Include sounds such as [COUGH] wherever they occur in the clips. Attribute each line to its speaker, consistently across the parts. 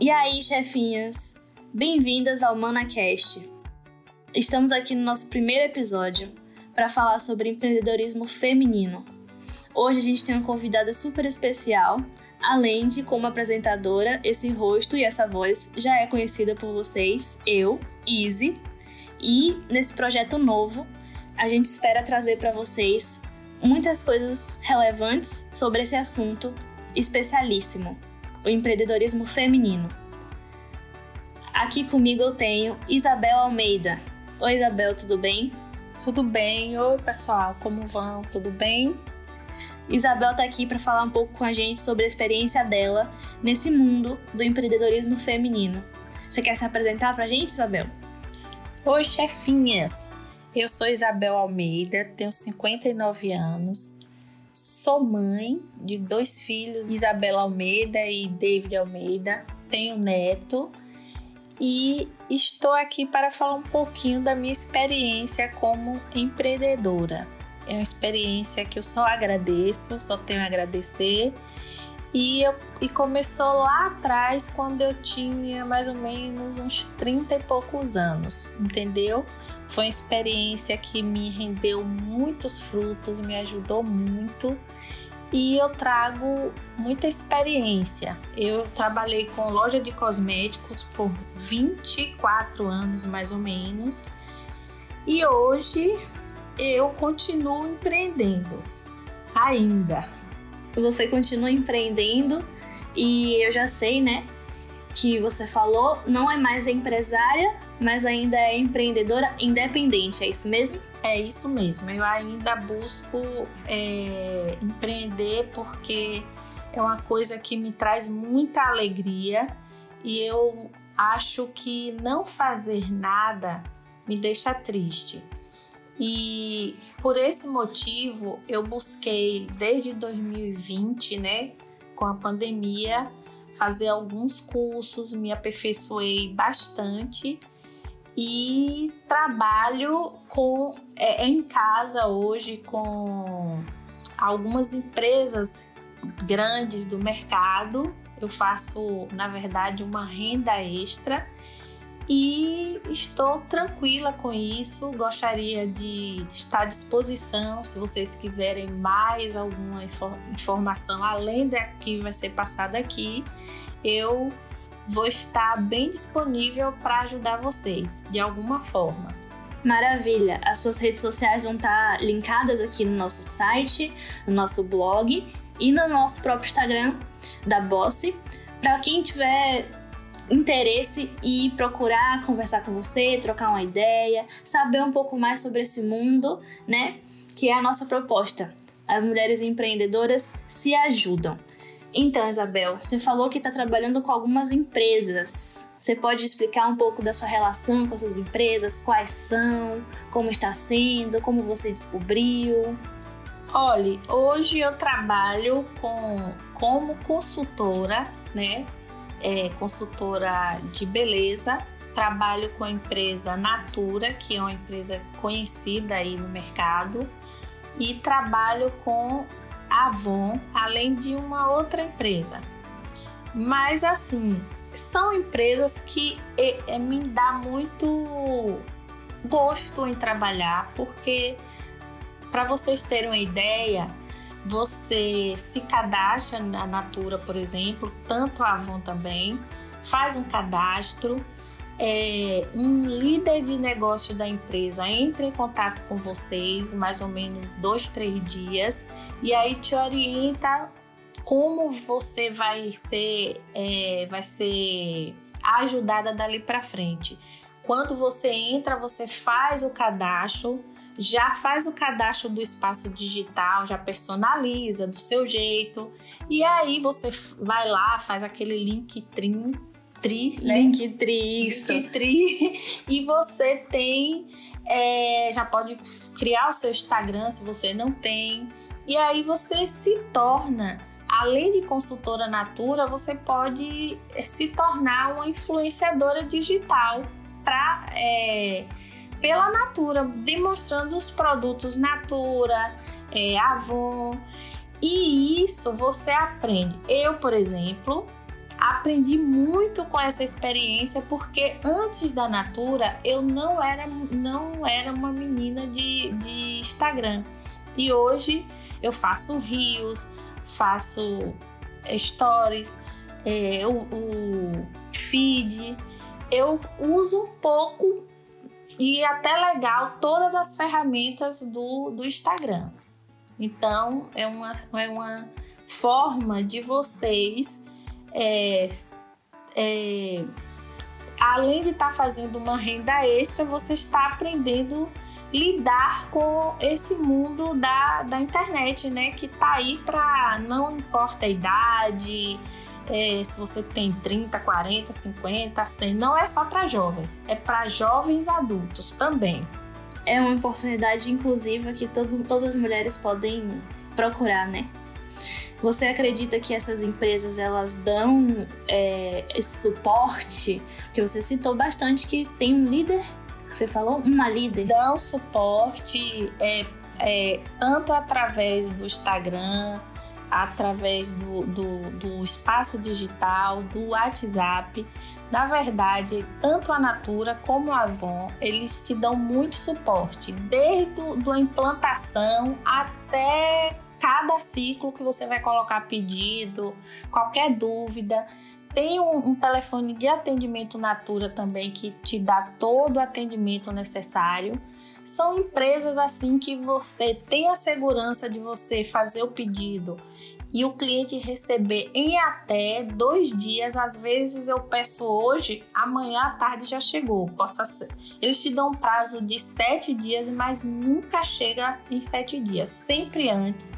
Speaker 1: E aí, chefinhas? Bem-vindas ao ManaCast. Estamos aqui no nosso primeiro episódio para falar sobre empreendedorismo feminino. Hoje a gente tem uma convidada super especial, além de como apresentadora, esse rosto e essa voz já é conhecida por vocês, eu, Izzy. E nesse projeto novo, a gente espera trazer para vocês muitas coisas relevantes sobre esse assunto especialíssimo, o empreendedorismo feminino. Aqui comigo eu tenho Isabel Almeida. Oi, Isabel, tudo bem?
Speaker 2: Tudo bem? Oi, pessoal, como vão? Tudo bem?
Speaker 1: Isabel está aqui para falar um pouco com a gente sobre a experiência dela nesse mundo do empreendedorismo feminino. Você quer se apresentar para a gente, Isabel?
Speaker 2: Oi, chefinhas! Eu sou Isabel Almeida, tenho 59 anos, sou mãe de dois filhos, Isabela Almeida e David Almeida, tenho neto e estou aqui para falar um pouquinho da minha experiência como empreendedora. É uma experiência que eu só agradeço, só tenho a agradecer. E, eu, e começou lá atrás, quando eu tinha mais ou menos uns 30 e poucos anos, entendeu? Foi uma experiência que me rendeu muitos frutos, me ajudou muito e eu trago muita experiência. Eu trabalhei com loja de cosméticos por 24 anos mais ou menos e hoje eu continuo empreendendo ainda.
Speaker 1: Você continua empreendendo e eu já sei, né, que você falou, não é mais empresária, mas ainda é empreendedora independente, é isso mesmo?
Speaker 2: É isso mesmo, eu ainda busco é, empreender porque é uma coisa que me traz muita alegria e eu acho que não fazer nada me deixa triste. E por esse motivo eu busquei desde 2020, né, com a pandemia, fazer alguns cursos, me aperfeiçoei bastante e trabalho com é, em casa hoje com algumas empresas grandes do mercado. Eu faço, na verdade, uma renda extra e estou tranquila com isso. Gostaria de estar à disposição se vocês quiserem mais alguma informação além da que vai ser passada aqui. Eu vou estar bem disponível para ajudar vocês de alguma forma.
Speaker 1: Maravilha! As suas redes sociais vão estar linkadas aqui no nosso site, no nosso blog e no nosso próprio Instagram da Bosse. Para quem tiver interesse e procurar conversar com você, trocar uma ideia, saber um pouco mais sobre esse mundo, né? Que é a nossa proposta. As mulheres empreendedoras se ajudam. Então, Isabel, você falou que está trabalhando com algumas empresas. Você pode explicar um pouco da sua relação com essas empresas? Quais são? Como está sendo? Como você descobriu?
Speaker 2: Olhe, hoje eu trabalho com, como consultora, né? É, consultora de beleza, trabalho com a empresa Natura, que é uma empresa conhecida aí no mercado, e trabalho com Avon, além de uma outra empresa. Mas assim, são empresas que é, é, me dá muito gosto em trabalhar, porque para vocês terem uma ideia, você se cadastra na Natura, por exemplo, tanto a Avon também, faz um cadastro, é, um líder de negócio da empresa entra em contato com vocês, mais ou menos dois, três dias, e aí te orienta como você vai ser, é, vai ser ajudada dali para frente. Quando você entra, você faz o cadastro, já faz o cadastro do espaço digital, já personaliza do seu jeito. E aí você vai lá, faz aquele link trim, tri,
Speaker 1: né? Link tri,
Speaker 2: isso. Link tri, e você tem, é, já pode criar o seu Instagram se você não tem. E aí você se torna além de consultora Natura, você pode se tornar uma influenciadora digital para é, pela Natura, demonstrando os produtos Natura, é, Avon. E isso você aprende. Eu, por exemplo, Aprendi muito com essa experiência porque antes da Natura eu não era, não era uma menina de, de Instagram. E hoje eu faço rios, faço stories, é, o, o feed. Eu uso um pouco e até legal todas as ferramentas do, do Instagram. Então é uma, é uma forma de vocês é, é, além de estar tá fazendo uma renda extra, você está aprendendo lidar com esse mundo da, da internet, né? Que tá aí para não importa a idade, é, se você tem 30, 40, 50, 100, não é só para jovens, é para jovens adultos também.
Speaker 1: É uma oportunidade inclusiva que todo, todas as mulheres podem procurar, né? Você acredita que essas empresas elas dão é, esse suporte? Que você citou bastante que tem um líder, você falou uma líder.
Speaker 2: Dão suporte é, é, tanto através do Instagram, através do, do, do espaço digital, do WhatsApp. Na verdade, tanto a Natura como a Avon, eles te dão muito suporte, desde a implantação até cada ciclo que você vai colocar pedido, qualquer dúvida. Tem um, um, telefone de atendimento Natura também que te dá todo o atendimento necessário. São empresas assim que você tem a segurança de você fazer o pedido e o cliente receber em até dois dias. Às vezes eu peço hoje, amanhã à tarde já chegou. Possa ser. Eles te dão um prazo de sete dias, mas nunca chega em sete dias, sempre antes.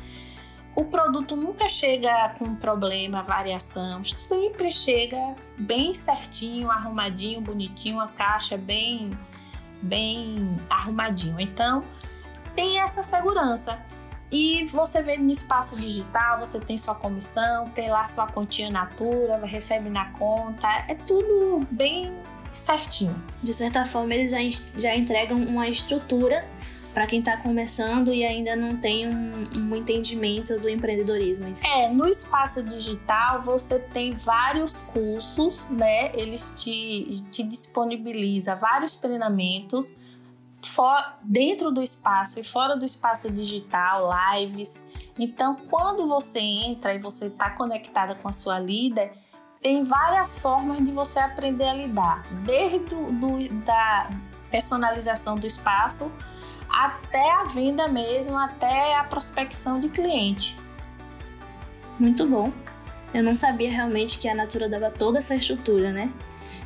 Speaker 2: O produto nunca chega com problema, variação, sempre chega bem certinho, arrumadinho, bonitinho, a caixa bem, bem arrumadinho. Então, tem essa segurança. E você vê no espaço digital, você tem sua comissão, tem lá sua continha natura, recebe na conta, é tudo bem certinho.
Speaker 1: De certa forma, eles já, já entregam uma estrutura para quem está começando e ainda não tem um, um, entendimento do empreendedorismo.
Speaker 2: É, no espaço digital você tem vários cursos, né? Eles te, te disponibiliza vários treinamentos for, dentro do espaço e fora do espaço digital, lives. Então, quando você entra e você está conectada com a sua líder, tem várias formas de você aprender a lidar, desde do, do da personalização do espaço até a venda mesmo, até a prospecção de cliente.
Speaker 1: Muito bom. Eu não sabia realmente que a Natura dava toda essa estrutura, né?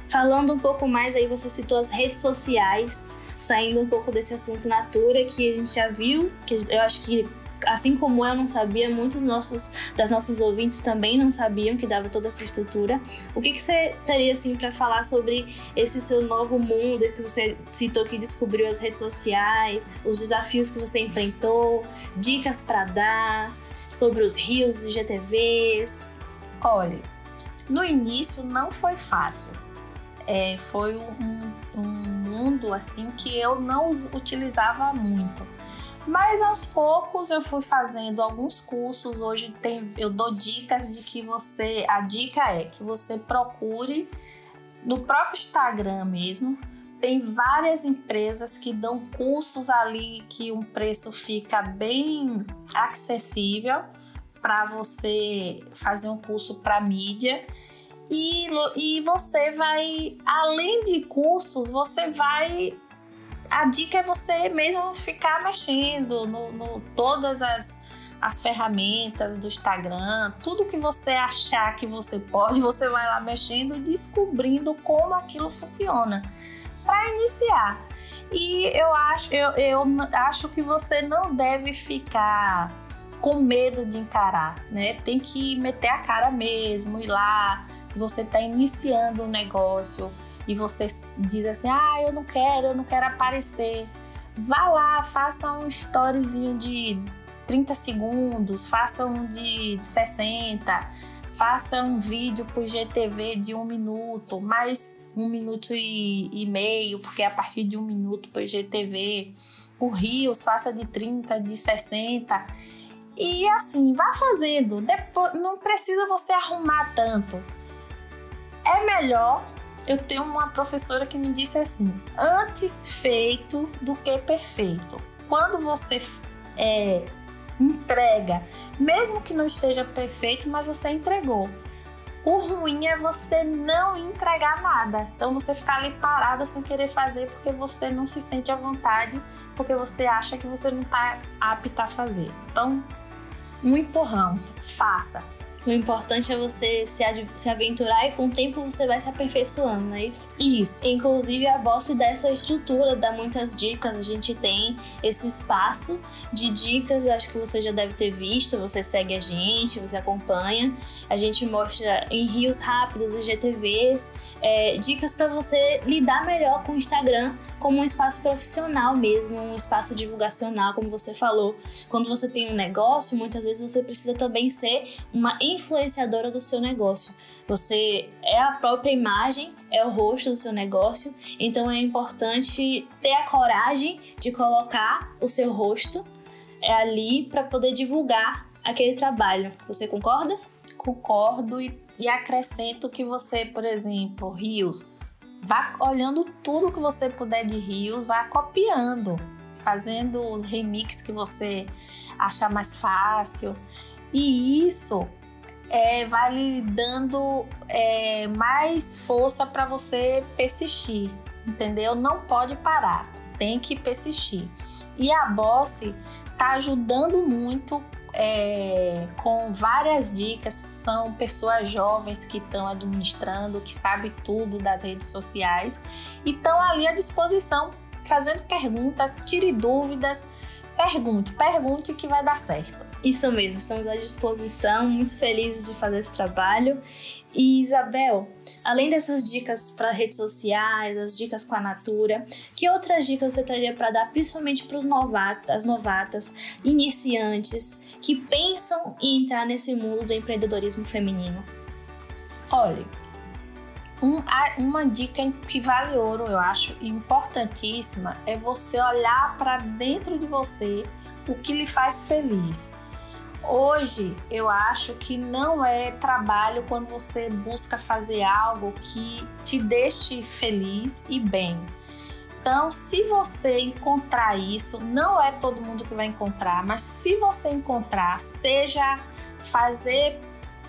Speaker 1: Falando um pouco mais aí, você citou as redes sociais, saindo um pouco desse assunto Natura que a gente já viu, que eu acho que assim como eu não sabia, muitos nossos das nossos ouvintes também não sabiam que dava toda essa estrutura. O que, que você teria assim para falar sobre esse seu novo mundo que você citou que descobriu as redes sociais, os desafios que você enfrentou, dicas para dar sobre os rios e GTVs?
Speaker 2: Olha, no início não foi fácil. É, foi um, um mundo assim que eu não utilizava muito mas aos poucos eu fui fazendo alguns cursos. Hoje tem, eu dou dicas de que você. A dica é que você procure no próprio Instagram mesmo. Tem várias empresas que dão cursos ali que um preço fica bem acessível para você fazer um curso para mídia. E, e você vai, além de cursos, você vai a dica é você mesmo ficar mexendo no, no todas as, as ferramentas do Instagram, tudo que você achar que você pode, você vai lá mexendo e descobrindo como aquilo funciona para iniciar. E eu acho, eu, eu acho que você não deve ficar com medo de encarar, né? Tem que meter a cara mesmo, ir lá. Se você está iniciando um negócio, e você diz assim: ah, eu não quero, eu não quero aparecer. Vá lá, faça um storyzinho de 30 segundos, faça um de 60, faça um vídeo por GTV de um minuto, mais um minuto e, e meio, porque é a partir de um minuto por GTV. O Rios, faça de 30, de 60. E assim, vá fazendo. Depois, não precisa você arrumar tanto é melhor. Eu tenho uma professora que me disse assim: antes feito do que perfeito. Quando você é, entrega, mesmo que não esteja perfeito, mas você entregou. O ruim é você não entregar nada. Então você ficar ali parada sem querer fazer porque você não se sente à vontade, porque você acha que você não está apta a fazer. Então, um empurrão, faça.
Speaker 1: O importante é você se, se aventurar e com o tempo você vai se aperfeiçoando, não é isso?
Speaker 2: Isso.
Speaker 1: Inclusive a Boss dá essa estrutura, dá muitas dicas. A gente tem esse espaço de dicas, acho que você já deve ter visto, você segue a gente, você acompanha. A gente mostra em rios rápidos, IGTVs, é, dicas para você lidar melhor com o Instagram como um espaço profissional mesmo, um espaço divulgacional, como você falou. Quando você tem um negócio, muitas vezes você precisa também ser uma influenciadora do seu negócio. Você é a própria imagem, é o rosto do seu negócio, então é importante ter a coragem de colocar o seu rosto é, ali para poder divulgar aquele trabalho. Você concorda?
Speaker 2: Concordo e, e acrescento que você, por exemplo, Rios, Vá olhando tudo que você puder de rios, vá copiando, fazendo os remixes que você achar mais fácil. E isso é, vai lhe dando é, mais força para você persistir, entendeu? Não pode parar, tem que persistir. E a Boss está ajudando muito é, com várias dicas. São pessoas jovens que estão administrando, que sabem tudo das redes sociais e estão ali à disposição, fazendo perguntas, tire dúvidas, pergunte, pergunte que vai dar certo.
Speaker 1: Isso mesmo, estamos à disposição, muito felizes de fazer esse trabalho. E Isabel, além dessas dicas para redes sociais, as dicas com a Natura, que outras dicas você teria para dar, principalmente para os novatos, as novatas, iniciantes que pensam em entrar nesse mundo do empreendedorismo feminino?
Speaker 2: Olha, um, uma dica que vale ouro, eu acho, importantíssima, é você olhar para dentro de você o que lhe faz feliz. Hoje eu acho que não é trabalho quando você busca fazer algo que te deixe feliz e bem. Então, se você encontrar isso, não é todo mundo que vai encontrar, mas se você encontrar, seja fazer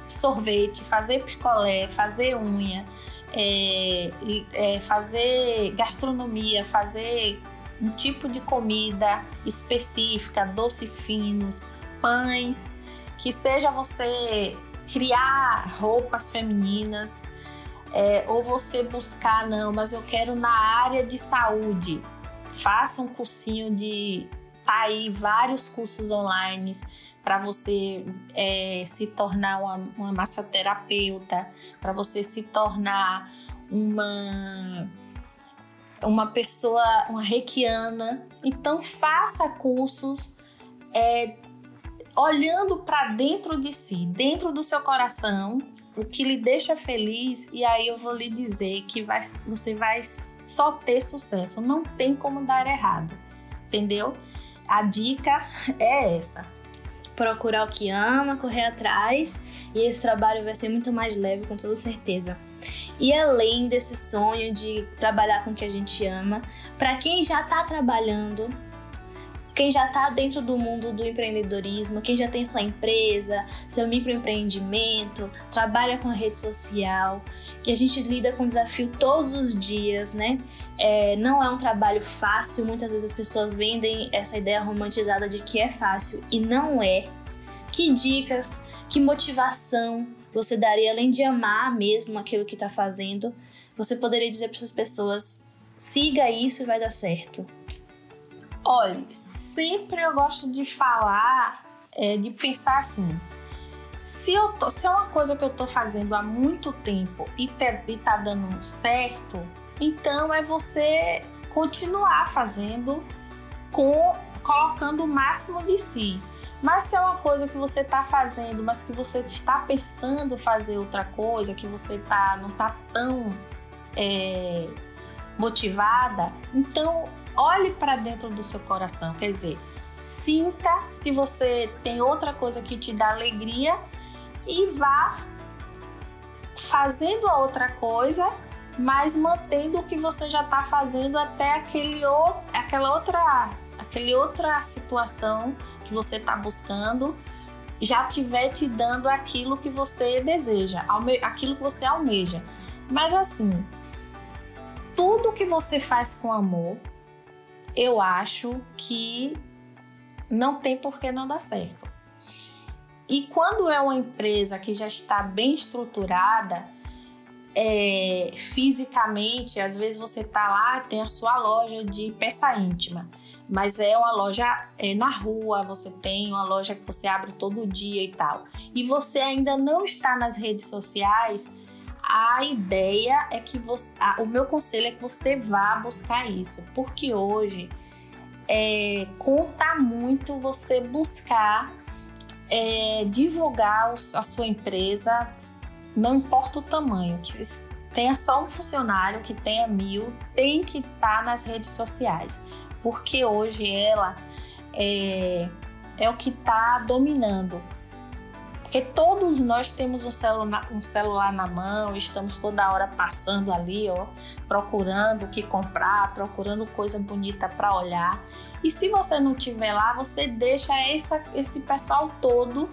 Speaker 2: sorvete, fazer picolé, fazer unha, é, é, fazer gastronomia, fazer um tipo de comida específica, doces finos, pães, que seja você criar roupas femininas, é, ou você buscar, não, mas eu quero na área de saúde. Faça um cursinho de. Tá aí vários cursos online para você é, se tornar uma, uma massoterapeuta, para você se tornar uma uma pessoa, uma reikiana. Então faça cursos é, olhando para dentro de si, dentro do seu coração, o que lhe deixa feliz, e aí eu vou lhe dizer que vai, você vai só ter sucesso, não tem como dar errado, entendeu? A dica [LAUGHS] é essa.
Speaker 1: Procurar o que ama, correr atrás, e esse trabalho vai ser muito mais leve, com toda certeza. E além desse sonho de trabalhar com o que a gente ama, para quem já está trabalhando, quem já está dentro do mundo do empreendedorismo, quem já tem sua empresa, seu microempreendimento, trabalha com a rede social, que a gente lida com desafio todos os dias, né? É, não é um trabalho fácil, muitas vezes as pessoas vendem essa ideia romantizada de que é fácil e não é. Que dicas, que motivação você daria, além de amar mesmo aquilo que está fazendo, você poderia dizer para essas pessoas: siga isso e vai dar certo?
Speaker 2: Olha, sempre eu gosto de falar, é, de pensar assim. Se, eu tô, se é uma coisa que eu tô fazendo há muito tempo e, te, e tá dando certo, então é você continuar fazendo com colocando o máximo de si. Mas se é uma coisa que você está fazendo, mas que você está pensando fazer outra coisa, que você tá, não está tão é, motivada, então olhe para dentro do seu coração, quer dizer, sinta se você tem outra coisa que te dá alegria e vá fazendo a outra coisa, mas mantendo o que você já está fazendo até aquele, aquela outra, aquele outra situação que você está buscando já tiver te dando aquilo que você deseja, aquilo que você almeja. Mas assim, tudo que você faz com amor, eu acho que não tem por que não dar certo. E quando é uma empresa que já está bem estruturada, é, fisicamente, às vezes você tá lá, tem a sua loja de peça íntima, mas é uma loja é, na rua, você tem uma loja que você abre todo dia e tal, e você ainda não está nas redes sociais, a ideia é que você, a, o meu conselho é que você vá buscar isso, porque hoje é, conta muito você buscar é, divulgar os, a sua empresa não importa o tamanho, que tenha só um funcionário, que tenha mil, tem que estar tá nas redes sociais, porque hoje ela é, é o que está dominando. Porque todos nós temos um celular, um celular na mão, estamos toda hora passando ali, ó, procurando o que comprar, procurando coisa bonita para olhar. E se você não tiver lá, você deixa essa, esse pessoal todo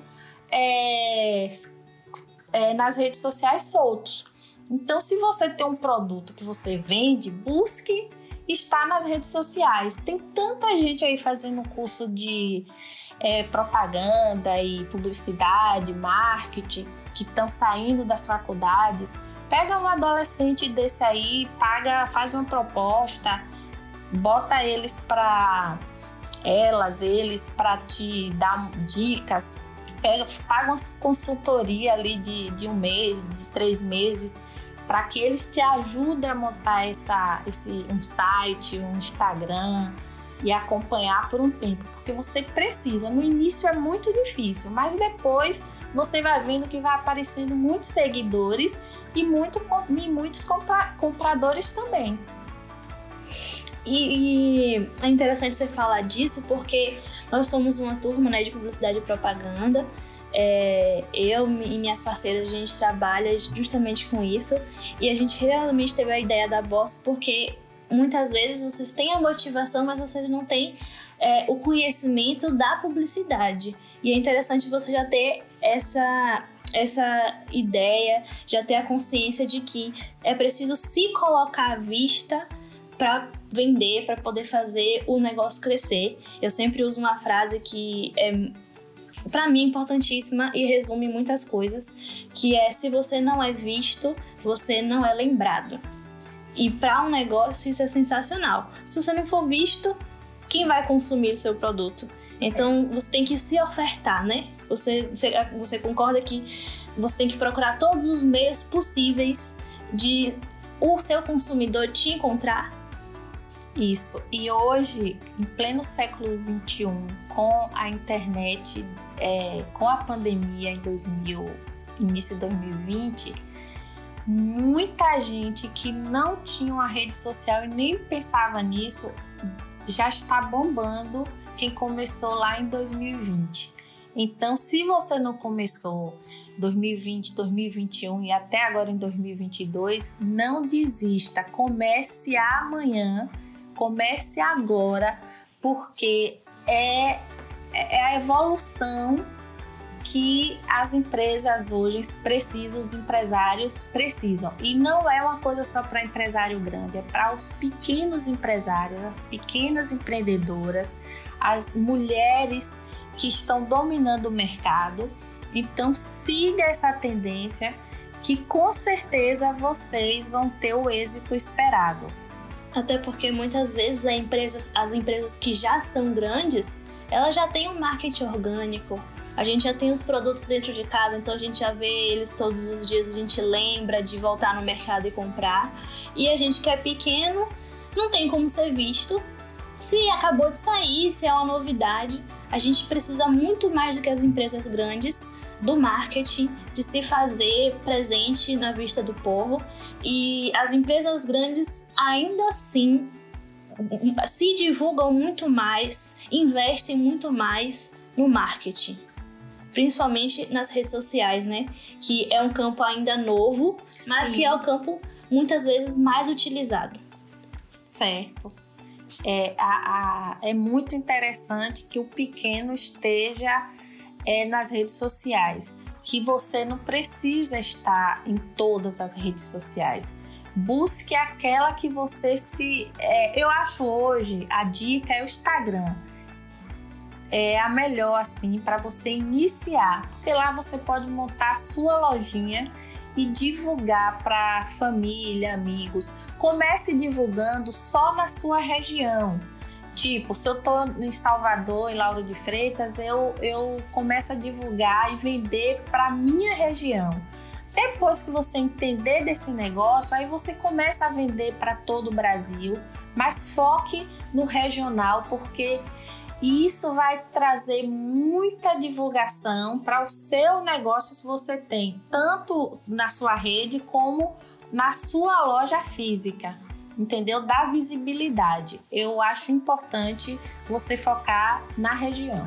Speaker 2: é, é, nas redes sociais soltos. Então, se você tem um produto que você vende, busque estar nas redes sociais. Tem tanta gente aí fazendo curso de é, propaganda e publicidade, marketing, que estão saindo das faculdades. Pega um adolescente desse aí, paga, faz uma proposta, bota eles para elas, eles para te dar dicas pega, paga uma consultoria ali de, de um mês, de três meses, para que eles te ajudem a montar essa, esse, um site, um Instagram e acompanhar por um tempo, porque você precisa. No início é muito difícil, mas depois você vai vendo que vai aparecendo muitos seguidores e, muito, e muitos compra, compradores também.
Speaker 1: E, e, é interessante você falar disso porque nós somos uma turma né, de publicidade e propaganda. É, eu e minhas parceiras, a gente trabalha justamente com isso. E a gente realmente teve a ideia da Boss porque muitas vezes vocês têm a motivação, mas vocês não têm é, o conhecimento da publicidade. E é interessante você já ter essa, essa ideia, já ter a consciência de que é preciso se colocar à vista para vender, para poder fazer o negócio crescer. Eu sempre uso uma frase que é para mim importantíssima e resume muitas coisas, que é se você não é visto, você não é lembrado. E para um negócio isso é sensacional. Se você não for visto, quem vai consumir o seu produto? Então você tem que se ofertar, né? Você, você, concorda que você tem que procurar todos os meios possíveis de o seu consumidor te encontrar
Speaker 2: isso. E hoje, em pleno século XXI, com a internet, é, com a pandemia em 2000, início de 2020, muita gente que não tinha uma rede social e nem pensava nisso já está bombando quem começou lá em 2020. Então, se você não começou 2020, 2021 e até agora em 2022, não desista, comece amanhã Comece agora, porque é, é a evolução que as empresas hoje precisam, os empresários precisam. E não é uma coisa só para empresário grande, é para os pequenos empresários, as pequenas empreendedoras, as mulheres que estão dominando o mercado. Então siga essa tendência que com certeza vocês vão ter o êxito esperado.
Speaker 1: Até porque muitas vezes as empresas, as empresas que já são grandes, elas já têm um marketing orgânico. A gente já tem os produtos dentro de casa, então a gente já vê eles todos os dias, a gente lembra de voltar no mercado e comprar. E a gente que é pequeno não tem como ser visto. Se acabou de sair, se é uma novidade, a gente precisa muito mais do que as empresas grandes do marketing, de se fazer presente na vista do povo. E as empresas grandes ainda assim se divulgam muito mais, investem muito mais no marketing. Principalmente nas redes sociais, né? Que é um campo ainda novo, mas Sim. que é o campo muitas vezes mais utilizado.
Speaker 2: Certo. É, a, a, é muito interessante que o pequeno esteja é, nas redes sociais, que você não precisa estar em todas as redes sociais. Busque aquela que você se. É, eu acho hoje a dica é o Instagram é a melhor assim para você iniciar, porque lá você pode montar a sua lojinha e divulgar para família, amigos. Comece divulgando só na sua região. Tipo, se eu tô em Salvador, em Lauro de Freitas, eu, eu começo a divulgar e vender para minha região. Depois que você entender desse negócio, aí você começa a vender para todo o Brasil, mas foque no regional, porque e isso vai trazer muita divulgação para o seu negócio se você tem, tanto na sua rede como na sua loja física. Entendeu? Dá visibilidade. Eu acho importante você focar na região.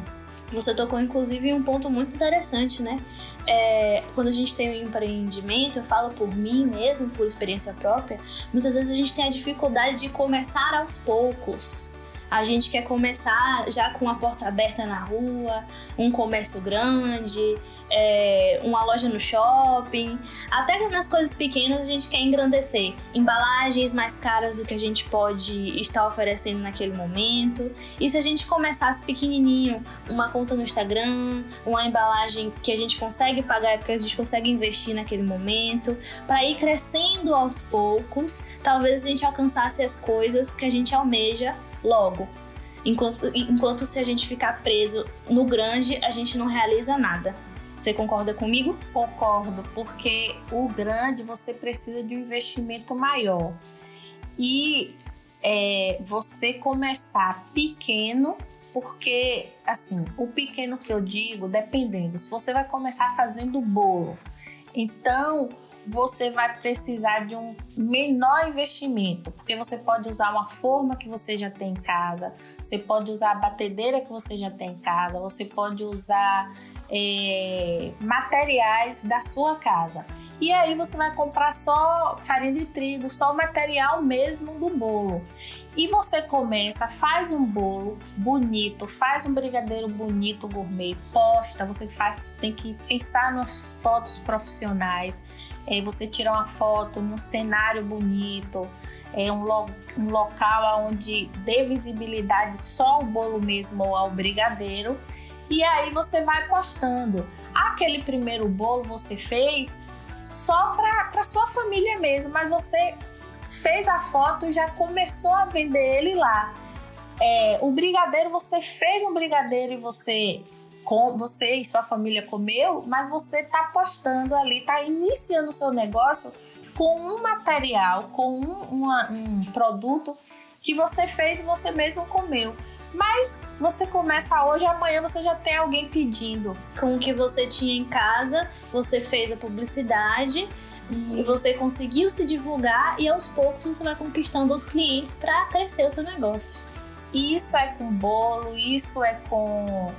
Speaker 1: Você tocou inclusive um ponto muito interessante, né? É, quando a gente tem um empreendimento, eu falo por mim mesmo, por experiência própria, muitas vezes a gente tem a dificuldade de começar aos poucos. A gente quer começar já com a porta aberta na rua, um comércio grande, é, uma loja no shopping, até nas coisas pequenas a gente quer engrandecer. Embalagens mais caras do que a gente pode estar oferecendo naquele momento. E se a gente começasse pequenininho, uma conta no Instagram, uma embalagem que a gente consegue pagar, que a gente consegue investir naquele momento, para ir crescendo aos poucos, talvez a gente alcançasse as coisas que a gente almeja logo. Enquanto, enquanto se a gente ficar preso no grande, a gente não realiza nada. Você concorda comigo?
Speaker 2: Concordo, porque o grande você precisa de um investimento maior. E é, você começar pequeno, porque assim, o pequeno que eu digo, dependendo, se você vai começar fazendo bolo, então você vai precisar de um menor investimento, porque você pode usar uma forma que você já tem em casa, você pode usar a batedeira que você já tem em casa, você pode usar é, materiais da sua casa. E aí você vai comprar só farinha de trigo, só o material mesmo do bolo. E você começa, faz um bolo bonito, faz um brigadeiro bonito gourmet, posta, você faz, tem que pensar nas fotos profissionais é, você tirar uma foto num cenário bonito, é um, lo um local onde dê visibilidade só ao bolo mesmo ou ao brigadeiro. E aí você vai postando. Aquele primeiro bolo você fez só para sua família mesmo, mas você fez a foto e já começou a vender ele lá. É, o brigadeiro, você fez um brigadeiro e você com, você e sua família comeu, mas você está apostando ali, está iniciando o seu negócio com um material, com um, uma, um produto que você fez e você mesmo comeu. Mas você começa hoje, amanhã você já tem alguém pedindo.
Speaker 1: Com o que você tinha em casa, você fez a publicidade e você conseguiu se divulgar e aos poucos você vai conquistando os clientes para crescer o seu negócio.
Speaker 2: Isso é com bolo, isso é com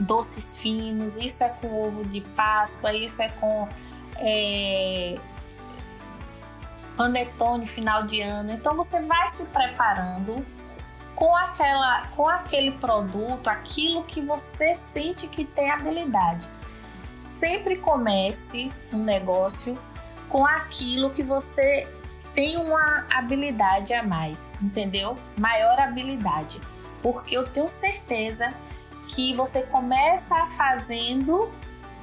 Speaker 2: doces finos, isso é com ovo de Páscoa, isso é com é, panetone final de ano. Então você vai se preparando com aquela, com aquele produto, aquilo que você sente que tem habilidade. Sempre comece um negócio com aquilo que você tem uma habilidade a mais, entendeu? Maior habilidade, porque eu tenho certeza que você começa fazendo,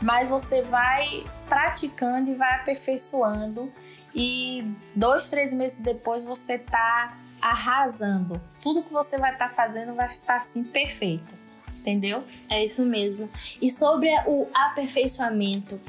Speaker 2: mas você vai praticando e vai aperfeiçoando e dois, três meses depois você está arrasando. Tudo que você vai estar tá fazendo vai estar assim perfeito. Entendeu?
Speaker 1: É isso mesmo. E sobre o aperfeiçoamento,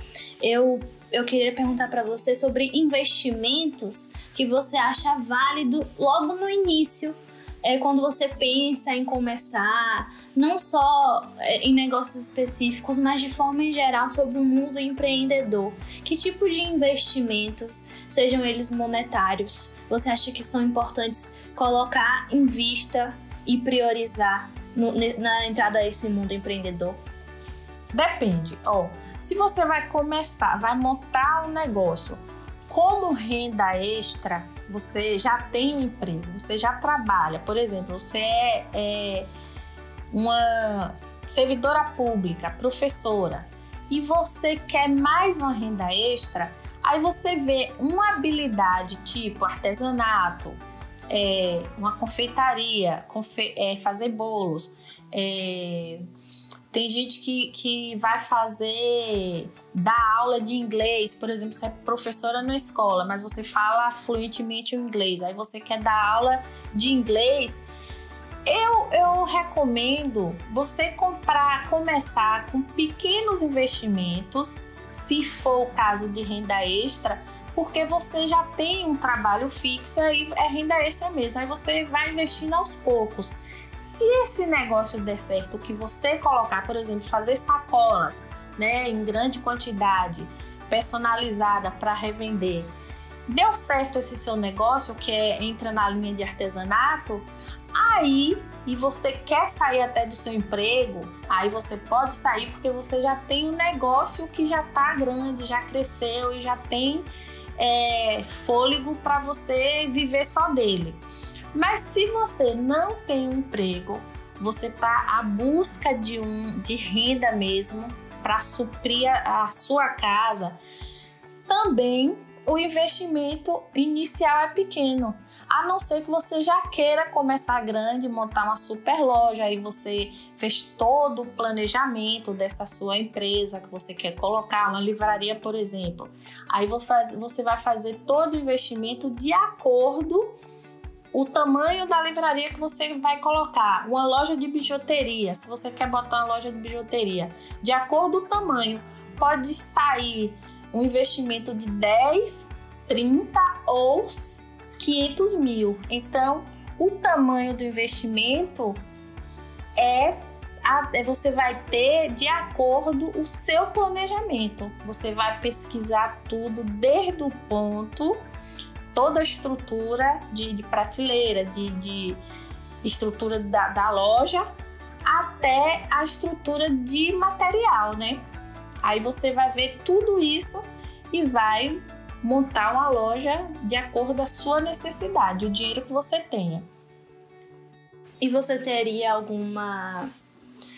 Speaker 1: eu eu queria perguntar para você sobre investimentos que você acha válido logo no início é quando você pensa em começar, não só é, em negócios específicos, mas de forma em geral sobre o mundo empreendedor. Que tipo de investimentos, sejam eles monetários, você acha que são importantes colocar em vista e priorizar no, na entrada a esse mundo empreendedor?
Speaker 2: Depende. Ó, se você vai começar, vai montar um negócio como renda extra, você já tem um emprego, você já trabalha. Por exemplo, você é, é uma servidora pública, professora, e você quer mais uma renda extra, aí você vê uma habilidade tipo artesanato, é, uma confeitaria, confe é, fazer bolos, é, tem gente que, que vai fazer, dar aula de inglês, por exemplo, você é professora na escola, mas você fala fluentemente o inglês, aí você quer dar aula de inglês. Eu, eu recomendo você comprar, começar com pequenos investimentos, se for o caso de renda extra, porque você já tem um trabalho fixo, aí é renda extra mesmo. Aí você vai investindo aos poucos. Se esse negócio der certo, que você colocar, por exemplo, fazer sacolas, né, em grande quantidade, personalizada para revender, deu certo esse seu negócio que é, entra na linha de artesanato, aí e você quer sair até do seu emprego, aí você pode sair porque você já tem um negócio que já está grande, já cresceu e já tem é, fôlego para você viver só dele. Mas se você não tem um emprego, você está à busca de um de renda mesmo para suprir a, a sua casa, também o investimento inicial é pequeno. A não ser que você já queira começar grande, montar uma super loja, aí você fez todo o planejamento dessa sua empresa que você quer colocar, uma livraria, por exemplo. Aí você vai fazer todo o investimento de acordo o tamanho da livraria que você vai colocar, uma loja de bijuteria, se você quer botar uma loja de bijuteria, de acordo com o tamanho, pode sair um investimento de 10, 30 ou 500 mil. Então, o tamanho do investimento é é você vai ter de acordo o seu planejamento. Você vai pesquisar tudo desde o ponto toda a estrutura de, de prateleira, de, de estrutura da, da, loja, até a estrutura de material, né? Aí você vai ver tudo isso e vai montar uma loja de acordo com a sua necessidade, o dinheiro que você tenha.
Speaker 1: E você teria alguma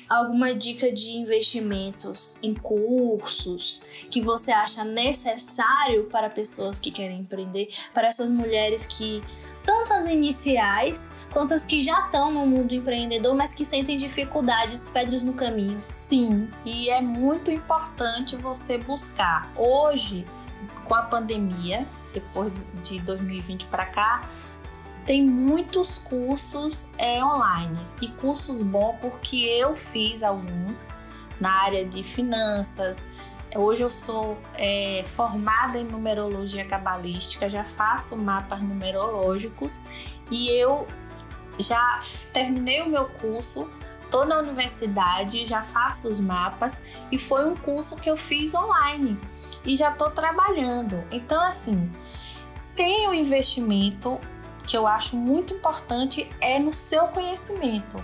Speaker 1: alguma dica de investimentos em cursos que você acha necessário para pessoas que querem empreender, para essas mulheres que tanto as iniciais quanto as que já estão no mundo empreendedor, mas que sentem dificuldades, pedras no caminho.
Speaker 2: Sim, e é muito importante você buscar. Hoje, com a pandemia, depois de 2020 para cá, tem muitos cursos é, online e cursos bons porque eu fiz alguns na área de finanças. Hoje eu sou é, formada em numerologia cabalística, já faço mapas numerológicos e eu já terminei o meu curso, estou na universidade, já faço os mapas e foi um curso que eu fiz online e já estou trabalhando. Então, assim, tem o investimento que eu acho muito importante é no seu conhecimento.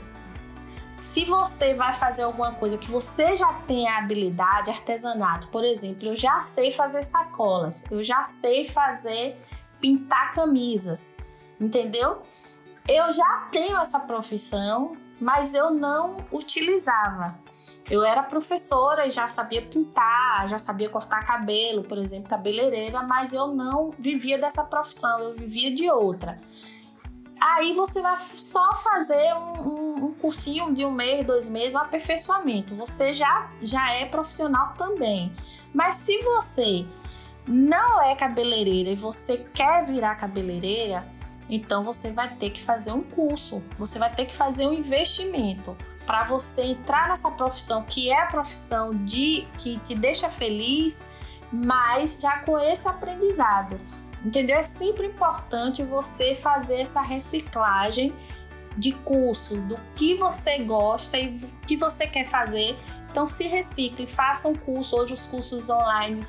Speaker 2: Se você vai fazer alguma coisa que você já tem a habilidade, artesanato, por exemplo, eu já sei fazer sacolas, eu já sei fazer pintar camisas, entendeu? Eu já tenho essa profissão, mas eu não utilizava. Eu era professora e já sabia pintar, já sabia cortar cabelo, por exemplo, cabeleireira, mas eu não vivia dessa profissão, eu vivia de outra. Aí você vai só fazer um, um, um cursinho de um mês, dois meses, um aperfeiçoamento. Você já, já é profissional também. Mas se você não é cabeleireira e você quer virar cabeleireira, então você vai ter que fazer um curso, você vai ter que fazer um investimento para você entrar nessa profissão que é a profissão de que te deixa feliz, mas já com esse aprendizado. Entendeu? É sempre importante você fazer essa reciclagem de cursos, do que você gosta e que você quer fazer. Então se recicle, faça um curso. Hoje os cursos online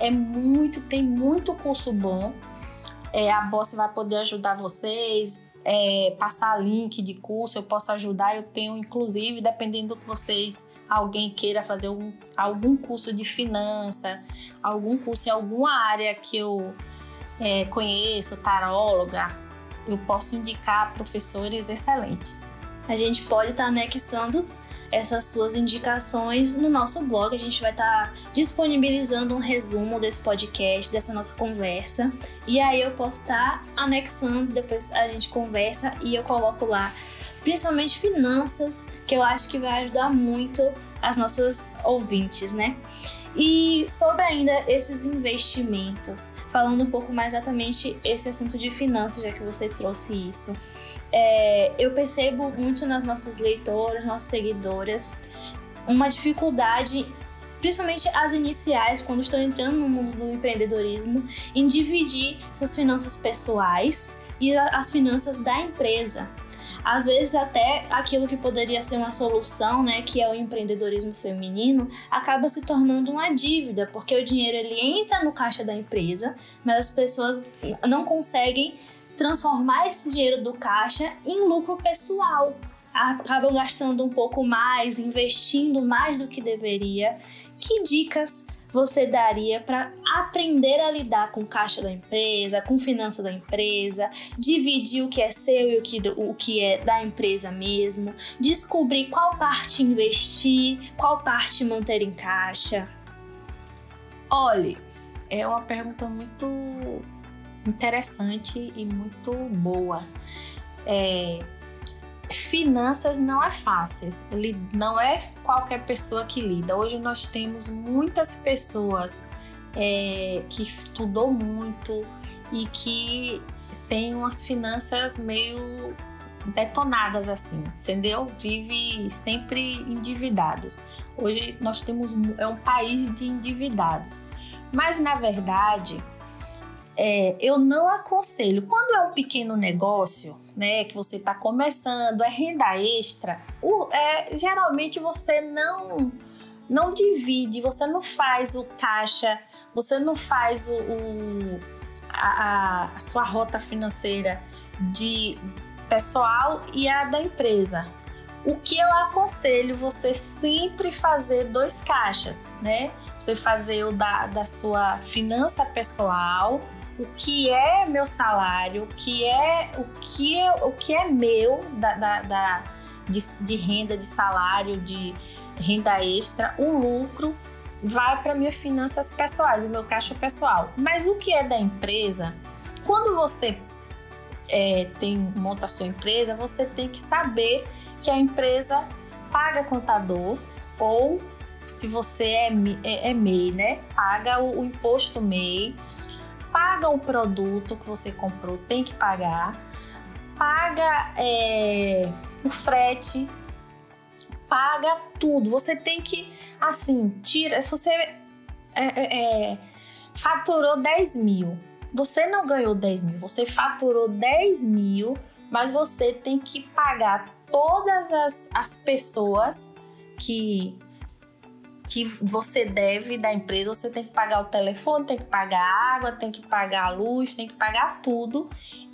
Speaker 2: é muito, tem muito curso bom. É, a Boss vai poder ajudar vocês, é, passar link de curso, eu posso ajudar. Eu tenho, inclusive, dependendo do que vocês alguém queira fazer algum, algum curso de finança, algum curso em alguma área que eu é, conheço, taróloga, eu posso indicar professores excelentes.
Speaker 1: A gente pode estar tá anexando essas suas indicações no nosso blog. A gente vai estar tá disponibilizando um resumo desse podcast, dessa nossa conversa. E aí eu posso estar tá anexando, depois a gente conversa e eu coloco lá, principalmente finanças, que eu acho que vai ajudar muito as nossas ouvintes, né? E sobre ainda esses investimentos, falando um pouco mais exatamente esse assunto de finanças, já que você trouxe isso é, eu percebo muito nas nossas leitoras, nossas seguidoras, uma dificuldade, principalmente as iniciais, quando estão entrando no mundo do empreendedorismo, em dividir suas finanças pessoais e as finanças da empresa. Às vezes até aquilo que poderia ser uma solução, né, que é o empreendedorismo feminino, acaba se tornando uma dívida, porque o dinheiro ele entra no caixa da empresa, mas as pessoas não conseguem transformar esse dinheiro do caixa em lucro pessoal. Acabam gastando um pouco mais, investindo mais do que deveria. Que dicas você daria para aprender a lidar com caixa da empresa, com finança da empresa, dividir o que é seu e o que, o que é da empresa mesmo, descobrir qual parte investir, qual parte manter em caixa?
Speaker 2: Olhe, é uma pergunta muito interessante e muito boa. É, finanças não é fácil, não é qualquer pessoa que lida. Hoje nós temos muitas pessoas é, que estudou muito e que tem umas finanças meio detonadas assim, entendeu? Vive sempre endividados. Hoje nós temos é um país de endividados. Mas na verdade, é, eu não aconselho. Quando é um pequeno negócio, né, que você está começando, é renda extra, o, é, geralmente você não não divide, você não faz o caixa, você não faz o, o a, a sua rota financeira de pessoal e a da empresa. O que eu aconselho você sempre fazer dois caixas, né? Você fazer o da, da sua finança pessoal o que é meu salário, o que é o que o que é meu da, da, da de, de, renda, de salário, de renda extra, o lucro vai para minhas finanças pessoais, o meu caixa pessoal. Mas o que é da empresa, quando você é, tem monta a sua empresa, você tem que saber que a empresa paga contador ou se você é, é, é MEI, né? Paga o, o imposto MEI paga o produto que você comprou, tem que pagar, paga é, o frete, paga tudo. Você tem que, assim, tira. Se você é, é, é faturou 10 mil, você não ganhou 10 mil, você faturou 10 mil, mas você tem que pagar todas as, as pessoas que que você deve da empresa, você tem que pagar o telefone, tem que pagar a água, tem que pagar a luz, tem que pagar tudo.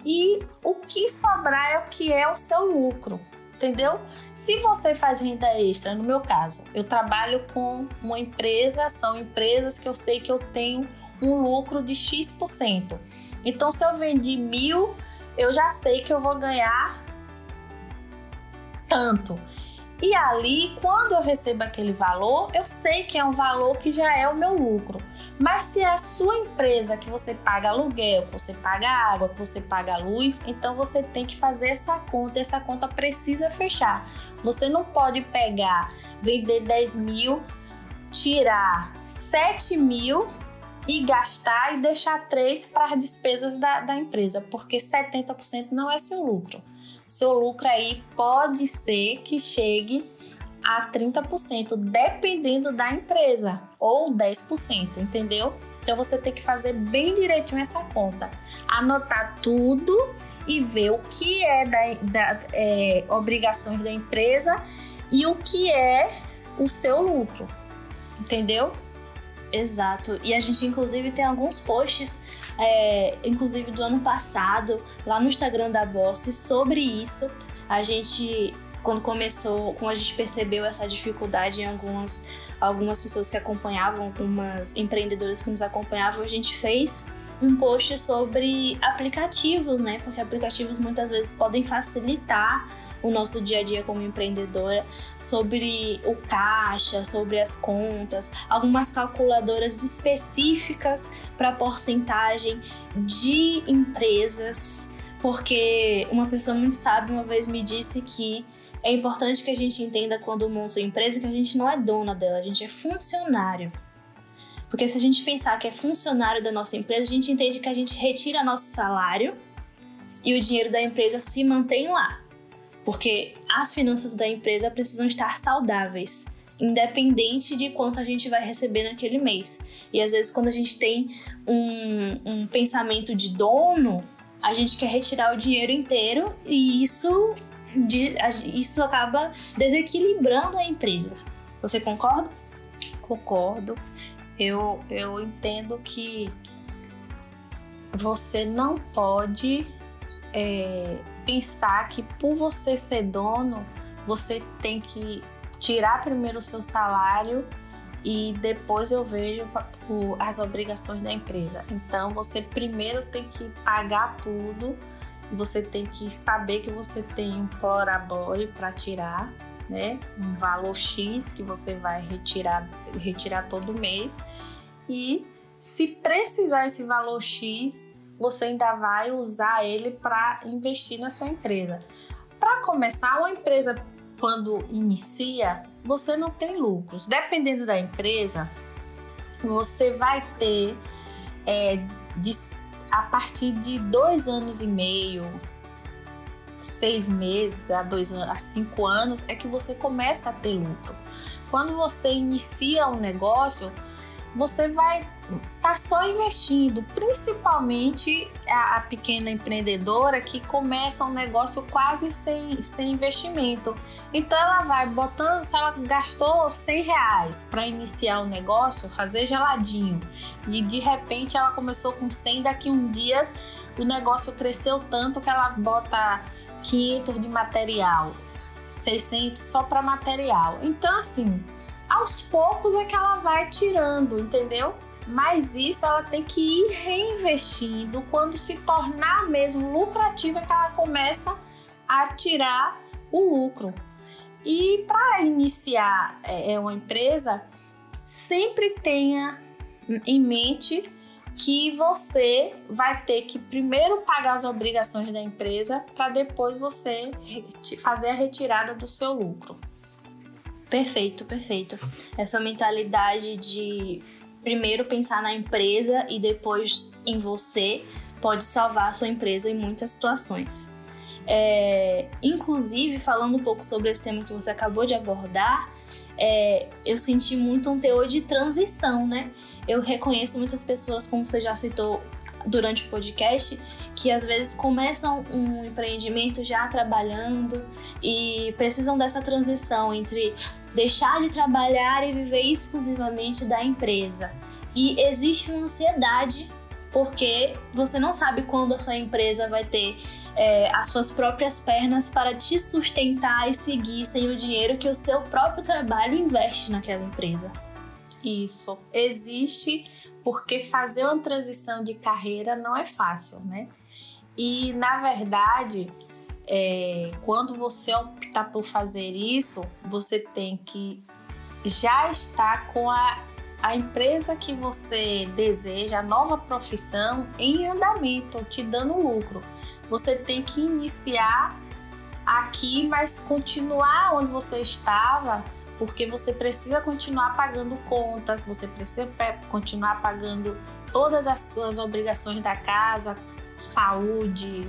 Speaker 2: E o que sobrar é o que é o seu lucro, entendeu? Se você faz renda extra, no meu caso, eu trabalho com uma empresa, são empresas que eu sei que eu tenho um lucro de X%. Então, se eu vendi mil, eu já sei que eu vou ganhar tanto. E ali, quando eu recebo aquele valor, eu sei que é um valor que já é o meu lucro. Mas se é a sua empresa que você paga aluguel, que você paga água, que você paga luz, então você tem que fazer essa conta. Essa conta precisa fechar. Você não pode pegar, vender 10 mil, tirar 7 mil e gastar e deixar 3 para as despesas da, da empresa, porque 70% não é seu lucro seu lucro aí pode ser que chegue a 30%, dependendo da empresa, ou 10%, entendeu? Então você tem que fazer bem direitinho essa conta, anotar tudo e ver o que é da, da é, obrigações da empresa e o que é o seu lucro, entendeu?
Speaker 1: Exato. E a gente inclusive tem alguns posts é, inclusive do ano passado, lá no Instagram da Boss, sobre isso. A gente quando começou, quando a gente percebeu essa dificuldade em algumas, algumas pessoas que acompanhavam, algumas empreendedoras que nos acompanhavam, a gente fez um post sobre aplicativos, né? Porque aplicativos muitas vezes podem facilitar o nosso dia a dia como empreendedora, sobre o caixa, sobre as contas, algumas calculadoras específicas para porcentagem de empresas, porque uma pessoa muito sábia uma vez me disse que é importante que a gente entenda quando monta uma empresa que a gente não é dona dela, a gente é funcionário. Porque se a gente pensar que é funcionário da nossa empresa, a gente entende que a gente retira nosso salário e o dinheiro da empresa se mantém lá. Porque as finanças da empresa precisam estar saudáveis, independente de quanto a gente vai receber naquele mês. E às vezes, quando a gente tem um, um pensamento de dono, a gente quer retirar o dinheiro inteiro e isso, isso acaba desequilibrando a empresa. Você concorda?
Speaker 2: Concordo eu, eu entendo que você não pode é, pensar que por você ser dono, você tem que tirar primeiro o seu salário e depois eu vejo as obrigações da empresa. Então você primeiro tem que pagar tudo, você tem que saber que você tem um plorabore para tirar né? Um valor X que você vai retirar, retirar todo mês. E se precisar esse valor X, você ainda vai usar ele para investir na sua empresa. Para começar, uma empresa quando inicia, você não tem lucros. Dependendo da empresa, você vai ter é, de, a partir de dois anos e meio, seis meses a dois a cinco anos é que você começa a ter lucro. Quando você inicia um negócio, você vai estar tá só investindo, principalmente a, a, pequena empreendedora que começa um negócio quase sem, sem investimento. Então ela vai botando, se ela gastou 100 reais para iniciar o um negócio, fazer geladinho, e de repente ela começou com 100, daqui um dia o negócio cresceu tanto que ela bota 500 de material, 600 só para material. Então, assim, aos poucos é que ela vai tirando, entendeu? Mas isso ela tem que ir reinvestindo. Quando se tornar mesmo lucrativa, é que ela começa a tirar o lucro. E para iniciar é, é, uma empresa, sempre tenha em mente que você vai ter que primeiro pagar as obrigações da empresa para depois você fazer a retirada do seu lucro.
Speaker 1: Perfeito, perfeito. Essa mentalidade de primeiro pensar na empresa e depois em você pode salvar a sua empresa em muitas situações. É, inclusive, falando um pouco sobre esse tema que você acabou de abordar, é, eu senti muito um teor de transição, né? Eu reconheço muitas pessoas, como você já citou durante o podcast, que às vezes começam um empreendimento já trabalhando e precisam dessa transição entre deixar de trabalhar e viver exclusivamente da empresa. E existe uma ansiedade porque você não sabe quando a sua empresa vai ter é, as suas próprias pernas para te sustentar e seguir sem o dinheiro que o seu próprio trabalho investe naquela empresa.
Speaker 2: Isso existe porque fazer uma transição de carreira não é fácil, né? E na verdade, é, quando você optar por fazer isso, você tem que já estar com a a empresa que você deseja, a nova profissão em andamento, te dando lucro. Você tem que iniciar aqui, mas continuar onde você estava, porque você precisa continuar pagando contas, você precisa continuar pagando todas as suas obrigações da casa, saúde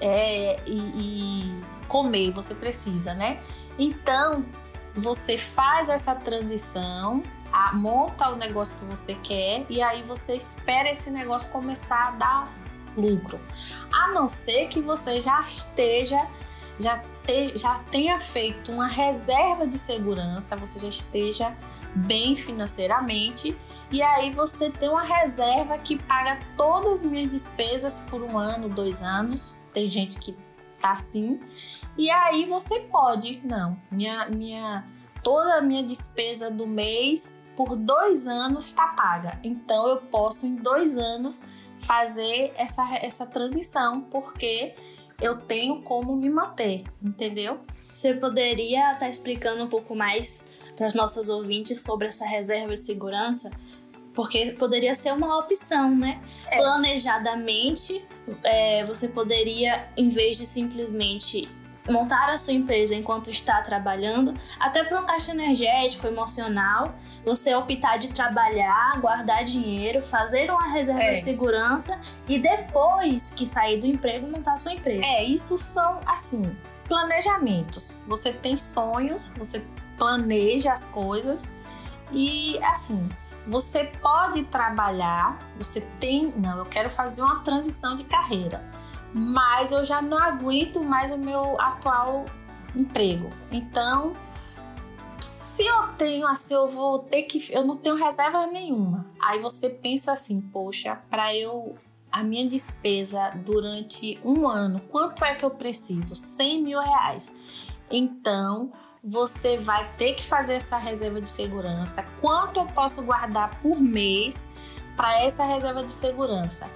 Speaker 2: é, e, e comer, você precisa, né? Então, você faz essa transição a, monta o negócio que você quer e aí você espera esse negócio começar a dar lucro. A não ser que você já esteja, já, te, já tenha feito uma reserva de segurança, você já esteja bem financeiramente e aí você tem uma reserva que paga todas as minhas despesas por um ano, dois anos. Tem gente que tá assim. E aí você pode, não, minha, minha toda a minha despesa do mês por dois anos está paga. Então eu posso em dois anos fazer essa, essa transição, porque eu tenho como me manter, entendeu?
Speaker 1: Você poderia estar tá explicando um pouco mais para os nossos ouvintes sobre essa reserva de segurança? Porque poderia ser uma opção, né? É. Planejadamente, é, você poderia, em vez de simplesmente montar a sua empresa enquanto está trabalhando, até para um caixa energético, emocional, você optar de trabalhar, guardar dinheiro, fazer uma reserva é. de segurança e depois que sair do emprego montar a sua empresa.
Speaker 2: É, isso são assim, planejamentos. Você tem sonhos, você planeja as coisas e assim, você pode trabalhar, você tem, não, eu quero fazer uma transição de carreira mas eu já não aguento mais o meu atual emprego. Então, se eu tenho assim, eu vou ter que. Eu não tenho reserva nenhuma. Aí você pensa assim, poxa, para eu. A minha despesa durante um ano, quanto é que eu preciso? 100 mil reais. Então, você vai ter que fazer essa reserva de segurança. Quanto eu posso guardar por mês para essa reserva de segurança?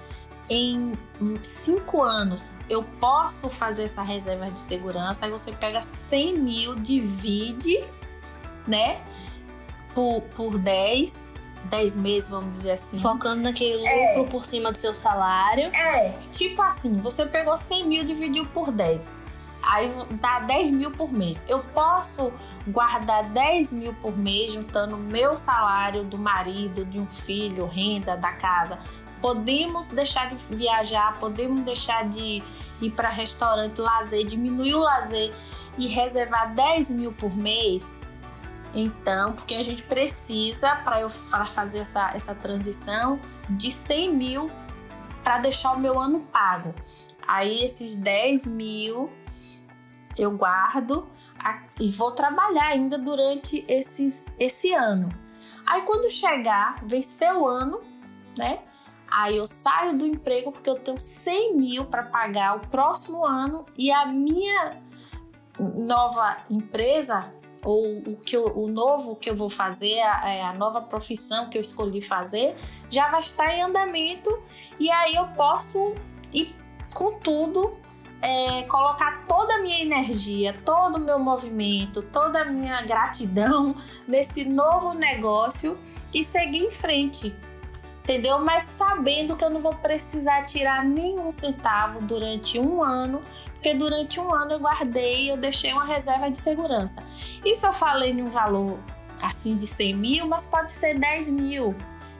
Speaker 2: em cinco anos eu posso fazer essa reserva de segurança. Aí você pega 100 mil, divide, né? Por, por 10, 10 meses, vamos dizer assim.
Speaker 1: Focando naquele lucro é. por cima do seu salário.
Speaker 2: É, tipo assim, você pegou 100 mil, dividiu por 10. Aí dá 10 mil por mês. Eu posso guardar 10 mil por mês, juntando meu salário do marido, de um filho, renda da casa, Podemos deixar de viajar, podemos deixar de ir para restaurante, lazer, diminuir o lazer e reservar 10 mil por mês. Então, porque a gente precisa, para eu pra fazer essa, essa transição, de 100 mil para deixar o meu ano pago. Aí, esses 10 mil eu guardo e vou trabalhar ainda durante esses, esse ano. Aí, quando chegar, vencer o ano, né? Aí eu saio do emprego porque eu tenho 100 mil para pagar o próximo ano e a minha nova empresa ou o que eu, o novo que eu vou fazer, a, é, a nova profissão que eu escolhi fazer, já vai estar em andamento e aí eu posso ir com tudo, é, colocar toda a minha energia, todo o meu movimento, toda a minha gratidão [LAUGHS] nesse novo negócio e seguir em frente entendeu? Mas sabendo que eu não vou precisar tirar nenhum centavo durante um ano, porque durante um ano eu guardei, eu deixei uma reserva de segurança. Isso eu falei em um valor assim de 100 mil, mas pode ser 10 mil,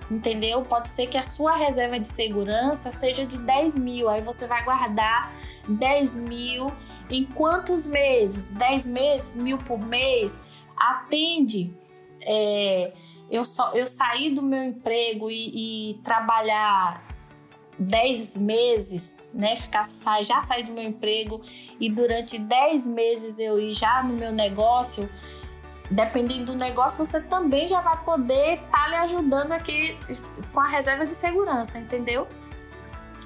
Speaker 2: entendeu? Pode ser que a sua reserva de segurança seja de 10 mil, aí você vai guardar 10 mil em quantos meses? 10 meses, mil por mês? Atende. É, eu, só, eu sair do meu emprego e, e trabalhar 10 meses, né? Ficar, já sair do meu emprego e durante 10 meses eu ir já no meu negócio, dependendo do negócio, você também já vai poder estar tá lhe ajudando aqui com a reserva de segurança, entendeu?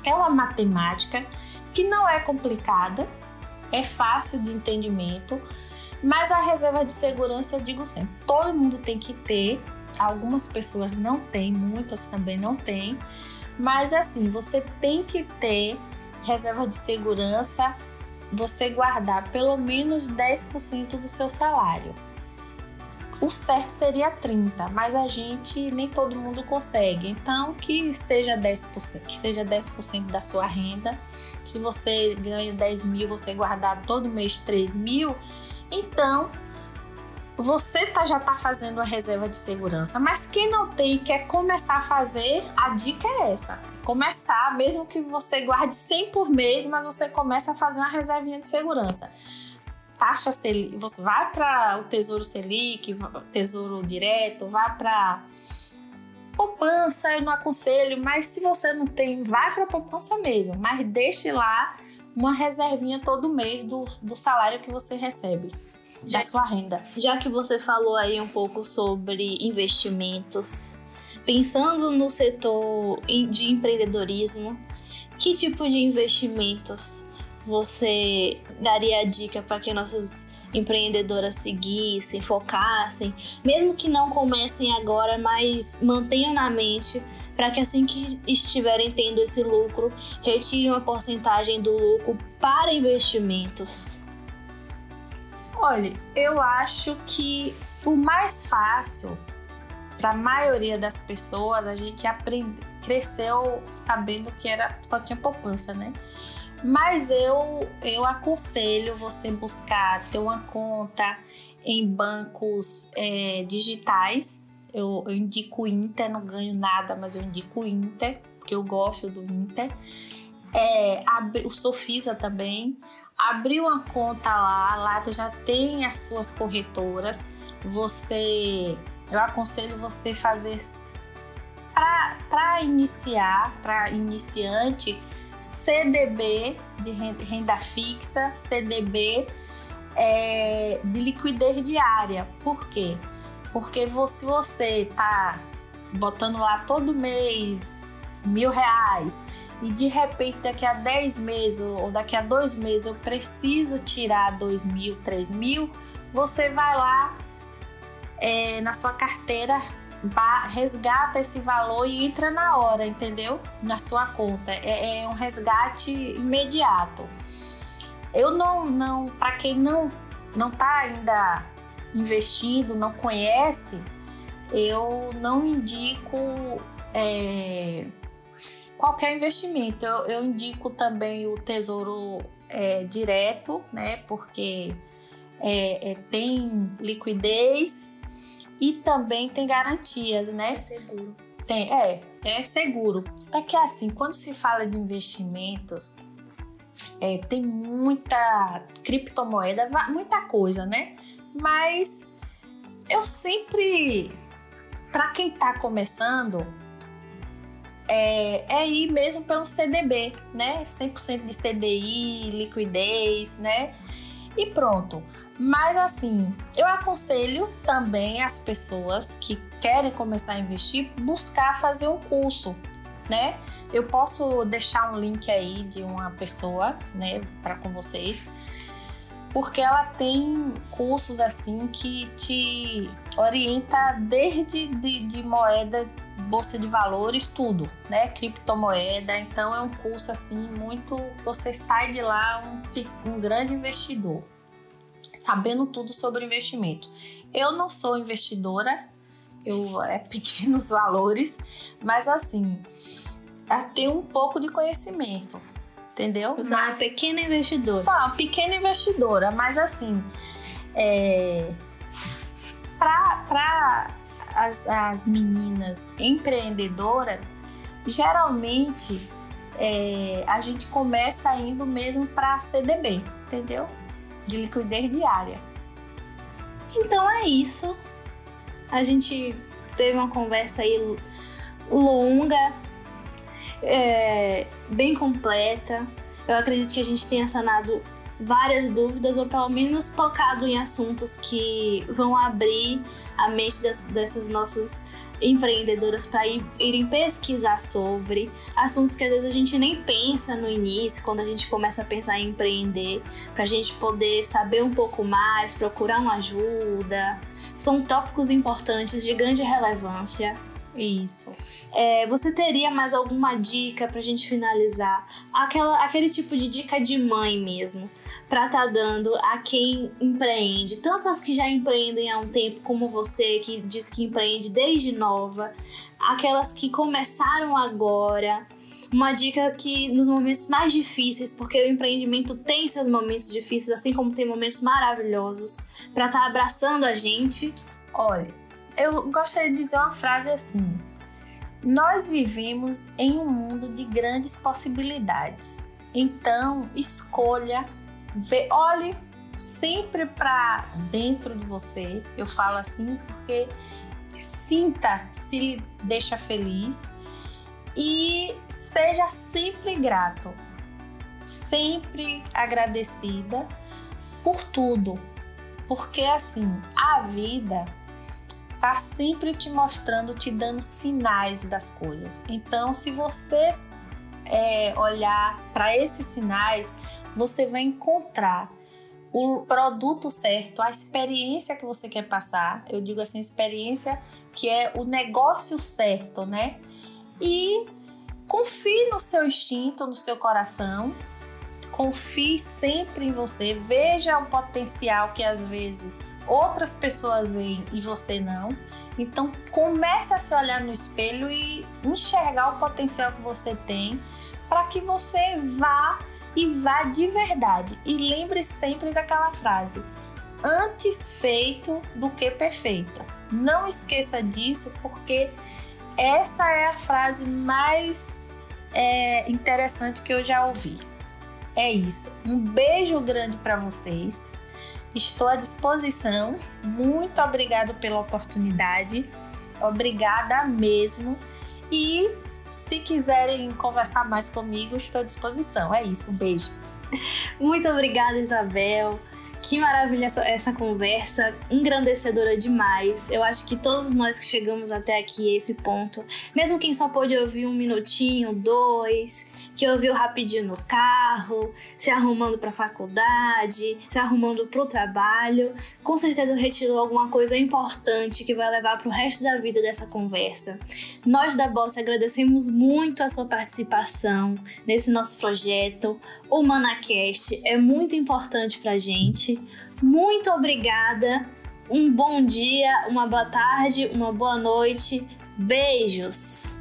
Speaker 2: É uma matemática que não é complicada, é fácil de entendimento, mas a reserva de segurança eu digo sempre, todo mundo tem que ter Algumas pessoas não têm, muitas também não têm. Mas assim, você tem que ter reserva de segurança, você guardar pelo menos 10% do seu salário. O certo seria 30, mas a gente nem todo mundo consegue. Então, que seja 10%, que seja 10% da sua renda. Se você ganha 10 mil, você guardar todo mês 3 mil, então você tá, já está fazendo a reserva de segurança, mas quem não tem e quer começar a fazer, a dica é essa. Começar, mesmo que você guarde 100 por mês, mas você começa a fazer uma reservinha de segurança. Taxa Selic, você vai para o Tesouro Selic, Tesouro Direto, vai para poupança, eu não aconselho, mas se você não tem, vai para poupança mesmo, mas deixe lá uma reservinha todo mês do, do salário que você recebe da sua renda.
Speaker 1: Já que você falou aí um pouco sobre investimentos, pensando no setor de empreendedorismo, que tipo de investimentos você daria a dica para que nossas empreendedoras seguissem, focassem, mesmo que não comecem agora, mas mantenham na mente para que assim que estiverem tendo esse lucro, retirem uma porcentagem do lucro para investimentos?
Speaker 2: Olha, eu acho que o mais fácil para a maioria das pessoas, a gente aprende, cresceu sabendo que era só tinha poupança, né? Mas eu eu aconselho você buscar ter uma conta em bancos é, digitais. Eu, eu indico o Inter, não ganho nada, mas eu indico o Inter, porque eu gosto do Inter. É, o Sofisa também. Abriu uma conta lá, lá já tem as suas corretoras. Você, eu aconselho você fazer para iniciar, para iniciante, CDB de renda fixa, CDB é, de liquidez diária. Por quê? Porque se você tá botando lá todo mês mil reais e de repente daqui a 10 meses ou daqui a dois meses eu preciso tirar dois mil, três mil, você vai lá é, na sua carteira resgata esse valor e entra na hora, entendeu? Na sua conta. É, é um resgate imediato. Eu não, não para quem não não tá ainda investindo, não conhece, eu não indico é, qualquer investimento. Eu, eu, indico também o Tesouro é, Direto, né? Porque é, é tem liquidez e também tem garantias, né?
Speaker 1: É seguro.
Speaker 2: Tem, é, é seguro. É que assim, quando se fala de investimentos, é, tem muita criptomoeda, muita coisa, né? Mas eu sempre, para quem tá começando, é, é ir mesmo pelo CDB, né? 100% de CDI, liquidez, né? E pronto. Mas assim, eu aconselho também as pessoas que querem começar a investir buscar fazer um curso, né? Eu posso deixar um link aí de uma pessoa, né, para com vocês, porque ela tem cursos assim que te orienta desde de, de moeda, bolsa de valores, tudo, né? Criptomoeda. Então é um curso assim muito, você sai de lá um, um grande investidor sabendo tudo sobre investimento. Eu não sou investidora, eu é [LAUGHS] pequenos valores, mas assim, tenho um pouco de conhecimento, entendeu?
Speaker 1: É uma pequena investidora.
Speaker 2: Só uma pequena investidora, mas assim, é, para as, as meninas empreendedoras, geralmente é, a gente começa indo mesmo para CDB, entendeu? De liquidez diária.
Speaker 1: Então é isso. A gente teve uma conversa aí longa, é, bem completa. Eu acredito que a gente tenha sanado várias dúvidas, ou pelo menos tocado em assuntos que vão abrir a mente das, dessas nossas empreendedoras para ir, irem pesquisar sobre assuntos que às vezes a gente nem pensa no início, quando a gente começa a pensar em empreender, para a gente poder saber um pouco mais, procurar uma ajuda. São tópicos importantes de grande relevância.
Speaker 2: Isso.
Speaker 1: É, você teria mais alguma dica para a gente finalizar? Aquela, aquele tipo de dica de mãe mesmo para estar tá dando a quem empreende, tanto as que já empreendem há um tempo, como você que diz que empreende desde nova, aquelas que começaram agora. Uma dica que nos momentos mais difíceis, porque o empreendimento tem seus momentos difíceis, assim como tem momentos maravilhosos, para estar tá abraçando a gente.
Speaker 2: Olha, eu gostaria de dizer uma frase assim: Nós vivemos em um mundo de grandes possibilidades. Então, escolha Vê, olhe sempre para dentro de você. Eu falo assim porque sinta se lhe deixa feliz. E seja sempre grato, sempre agradecida por tudo, porque assim a vida tá sempre te mostrando, te dando sinais das coisas. Então, se você é, olhar para esses sinais, você vai encontrar o produto certo, a experiência que você quer passar. Eu digo assim, experiência que é o negócio certo, né? E confie no seu instinto, no seu coração. Confie sempre em você. Veja o potencial que às vezes outras pessoas veem e você não. Então comece a se olhar no espelho e enxergar o potencial que você tem para que você vá e vá de verdade. E lembre sempre daquela frase: antes feito do que perfeito. Não esqueça disso, porque essa é a frase mais é, interessante que eu já ouvi. É isso. Um beijo grande para vocês. Estou à disposição. Muito obrigado pela oportunidade. Obrigada mesmo. E se quiserem conversar mais comigo, estou à disposição. É isso, um beijo.
Speaker 1: Muito obrigada, Isabel. Que maravilha essa, essa, conversa, engrandecedora demais. Eu acho que todos nós que chegamos até aqui, esse ponto, mesmo quem só pôde ouvir um minutinho, dois, que ouviu rapidinho no carro, se arrumando para a faculdade, se arrumando para o trabalho, com certeza retirou alguma coisa importante que vai levar para o resto da vida dessa conversa. Nós da Boss agradecemos muito a sua participação nesse nosso projeto. O ManaCast é muito importante para gente. Muito obrigada. Um bom dia, uma boa tarde, uma boa noite. Beijos!